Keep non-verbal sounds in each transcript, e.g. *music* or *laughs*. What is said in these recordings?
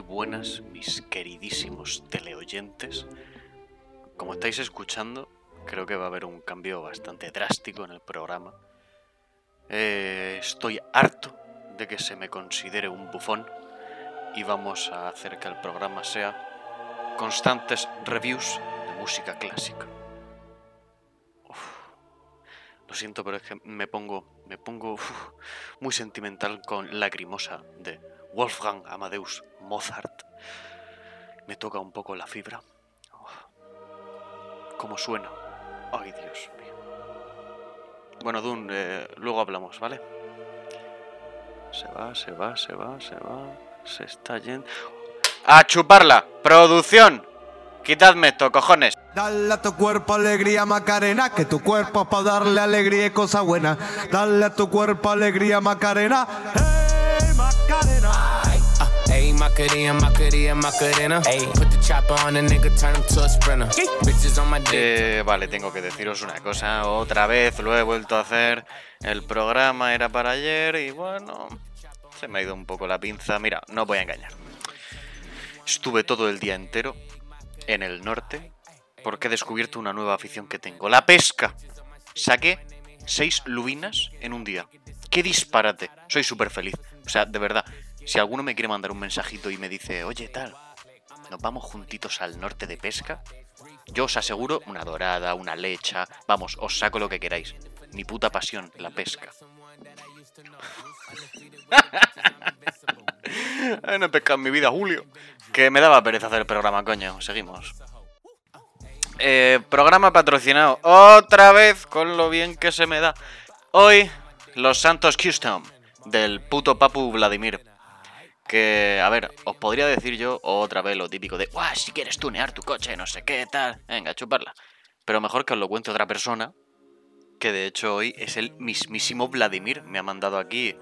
buenas, mis queridísimos teleoyentes. Como estáis escuchando, creo que va a haber un cambio bastante drástico en el programa. Eh, estoy harto de que se me considere un bufón y vamos a hacer que el programa sea constantes reviews de música clásica. Lo siento, pero es que me pongo, me pongo muy sentimental con Lacrimosa de Wolfgang Amadeus Mozart. Me toca un poco la fibra. Uf. ¿Cómo suena? Ay, Dios mío. Bueno, Dun, eh, luego hablamos, ¿vale? Se va, se va, se va, se va. Se está yendo. ¡A chuparla! ¡Producción! Quitadme esto, cojones. Dale a tu cuerpo alegría Macarena, que tu cuerpo para darle alegría y cosa buena. Dale a tu cuerpo alegría Macarena. Hey Macarena. Ayy, Macarena, Macarena, Macarena. Ayy, put the chopper on a nigga, turn him to a sprinter. Bitches on my dick. Eh, vale, tengo que deciros una cosa. Otra vez lo he vuelto a hacer. El programa era para ayer y bueno, se me ha ido un poco la pinza. Mira, no voy a engañar. Estuve todo el día entero en el norte porque he descubierto una nueva afición que tengo. La pesca. Saqué seis lubinas en un día. ¡Qué disparate! Soy súper feliz. O sea, de verdad, si alguno me quiere mandar un mensajito y me dice, oye, tal, nos vamos juntitos al norte de pesca, yo os aseguro una dorada, una lecha, vamos, os saco lo que queráis. Mi puta pasión, la pesca. *laughs* No he pescado en mi vida, Julio. Que me daba pereza hacer el programa, coño. Seguimos. Eh, programa patrocinado otra vez con lo bien que se me da. Hoy, los Santos Custom del puto Papu Vladimir. Que, a ver, os podría decir yo otra vez lo típico de, guau, si quieres tunear tu coche, no sé qué, tal. Venga, chuparla. Pero mejor que os lo cuente otra persona, que de hecho hoy es el mismísimo Vladimir. Me ha mandado aquí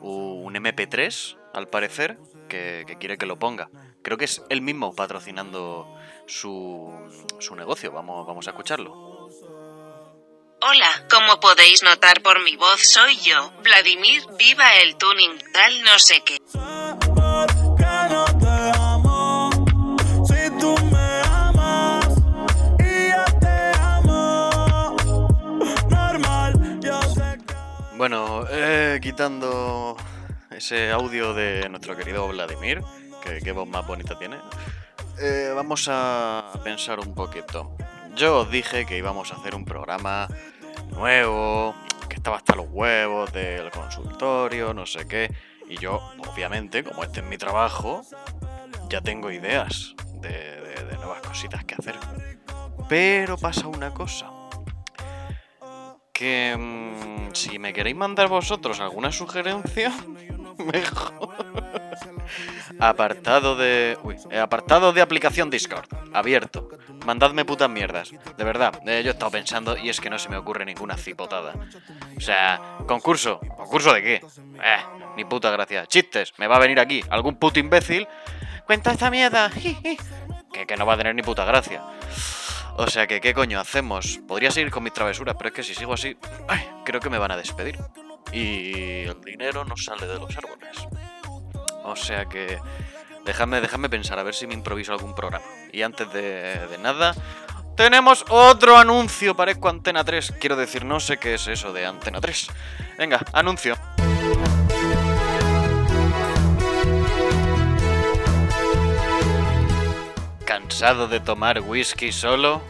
un MP3, al parecer, que, que quiere que lo ponga. Creo que es él mismo patrocinando su, su negocio. Vamos, vamos a escucharlo. Hola, como podéis notar por mi voz soy yo, Vladimir, viva el tuning, tal no sé qué. Bueno, eh, quitando ese audio de nuestro querido Vladimir, que qué voz más bonita tiene, eh, vamos a pensar un poquito. Yo os dije que íbamos a hacer un programa nuevo, que estaba hasta los huevos del consultorio, no sé qué. Y yo, obviamente, como este es mi trabajo, ya tengo ideas de, nuevas cositas que hacer. Pero pasa una cosa. Que mm, si me queréis mandar vosotros alguna sugerencia, *laughs* mejor. Apartado de. Eh, apartado de aplicación Discord. Abierto. Mandadme putas mierdas. De verdad, eh, yo he estado pensando y es que no se me ocurre ninguna cipotada. O sea, concurso. ¿Concurso de qué? Eh, ni puta gracia. Chistes. Me va a venir aquí algún puto imbécil. Cuenta esta mierda. *laughs* Que, que no va a tener ni puta gracia. O sea que, ¿qué coño hacemos? Podría seguir con mis travesuras, pero es que si sigo así, creo que me van a despedir. Y el dinero no sale de los árboles. O sea que, déjame, déjame pensar a ver si me improviso algún programa. Y antes de, de nada, tenemos otro anuncio. Parezco Antena 3. Quiero decir, no sé qué es eso de Antena 3. Venga, anuncio. ¿Cansado de tomar whisky solo?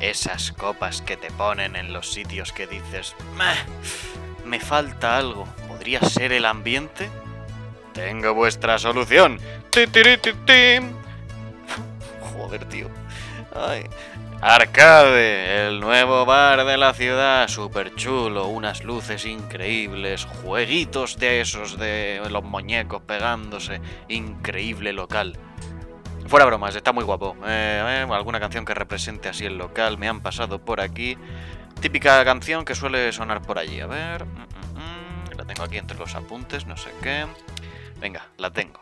Esas copas que te ponen en los sitios que dices, "Meh, me falta algo. ¿Podría ser el ambiente? Tengo vuestra solución. Joder, tío. Arcade, el nuevo bar de la ciudad, súper chulo, unas luces increíbles, jueguitos de esos de los muñecos pegándose, increíble local. Fuera bromas, está muy guapo. Eh, eh, alguna canción que represente así el local, me han pasado por aquí. Típica canción que suele sonar por allí. A ver. mm, mm, mm, La tengo aquí entre los apuntes, no sé qué. Venga, la tengo.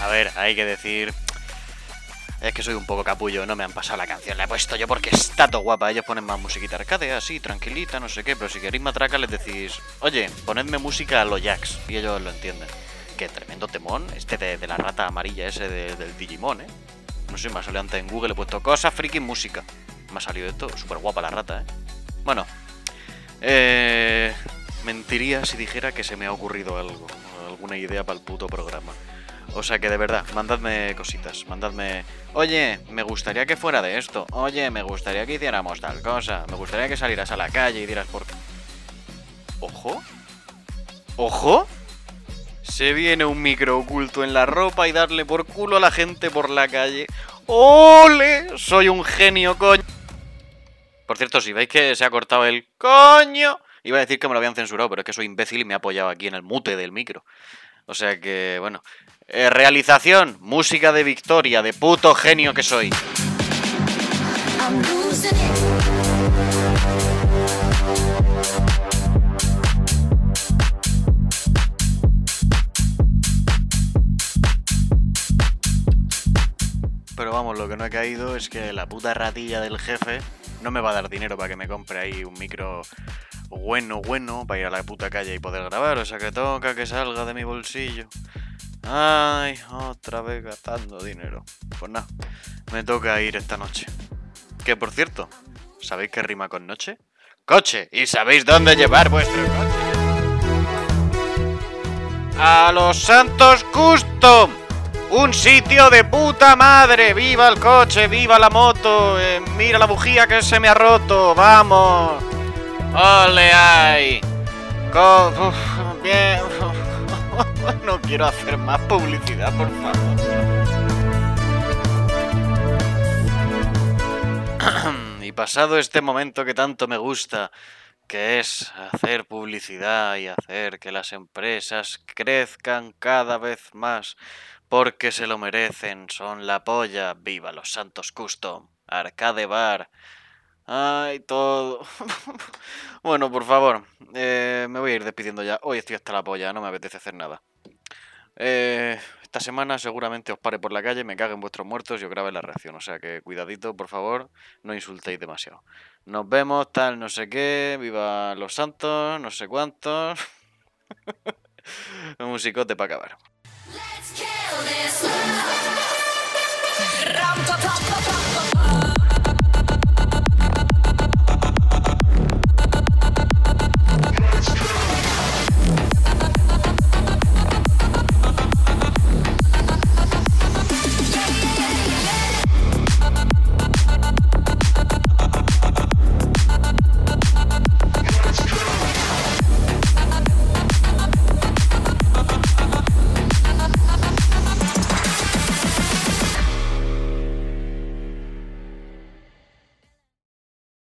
A ver, hay que decir es que soy un poco capullo, no me han pasado la canción, la he puesto yo porque está todo guapa. Ellos ponen más musiquita arcade, así, tranquilita, no sé qué, pero si queréis matraca les decís, oye, ponedme música a los Jacks, y ellos lo entienden. Qué tremendo temón, este de, la rata amarilla ese de- del Digimon, ¿eh? No sé, me ha salido antes en Google, he puesto cosas friki música. Me ha salido esto, súper guapa la rata, ¿eh? Bueno, eh, mentiría si dijera que se me ha ocurrido algo, alguna idea para el puto programa. O sea que de verdad, mandadme cositas, mandadme... Oye, me gustaría que fuera de esto. Oye, me gustaría que hiciéramos tal cosa. Me gustaría que salieras a la calle y dieras por... ¿Ojo? ¿Ojo? Se viene un micro oculto en la ropa y darle por culo a la gente por la calle. ¡Ole! Soy un genio, coño. Por cierto, si veis que se ha cortado el coño, iba a decir que me lo habían censurado, pero es que soy imbécil y me he apoyado aquí en el mute del micro. O sea que, bueno. Eh, realización, música de Victoria, de puto genio que soy. Pero vamos, lo que no he caído es que la puta ratilla del jefe no me va a dar dinero para que me compre ahí un micro bueno, bueno, para ir a la puta calle y poder grabar. O sea que toca que salga de mi bolsillo. Ay, otra vez gastando dinero. Pues nada, me toca ir esta noche. Que por cierto, ¿sabéis qué rima con noche? Coche. ¿Y sabéis dónde llevar vuestro coche? A los Santos Custom. Un sitio de puta madre. Viva el coche, viva la moto. eh, mira la bujía que se me ha roto. Vamos. Ole ay. Bien. *laughs* no quiero hacer más publicidad, por favor. *clears throat* y pasado este momento que tanto me gusta, que es hacer publicidad y hacer que las empresas crezcan cada vez más porque se lo merecen, son la polla, viva los Santos Custom, Arcade Bar, ay, todo. *laughs* bueno, por favor, eh, me voy a ir despidiendo ya, hoy estoy hasta la polla, no me apetece hacer nada. Eh, esta semana seguramente os pare por la calle, me cague en vuestros muertos y os grabe la reacción. O sea que cuidadito, por favor, no insultéis demasiado. Nos vemos, tal, no sé qué, viva los santos, no sé cuántos. *laughs* Un musicote para acabar. Let's kill this.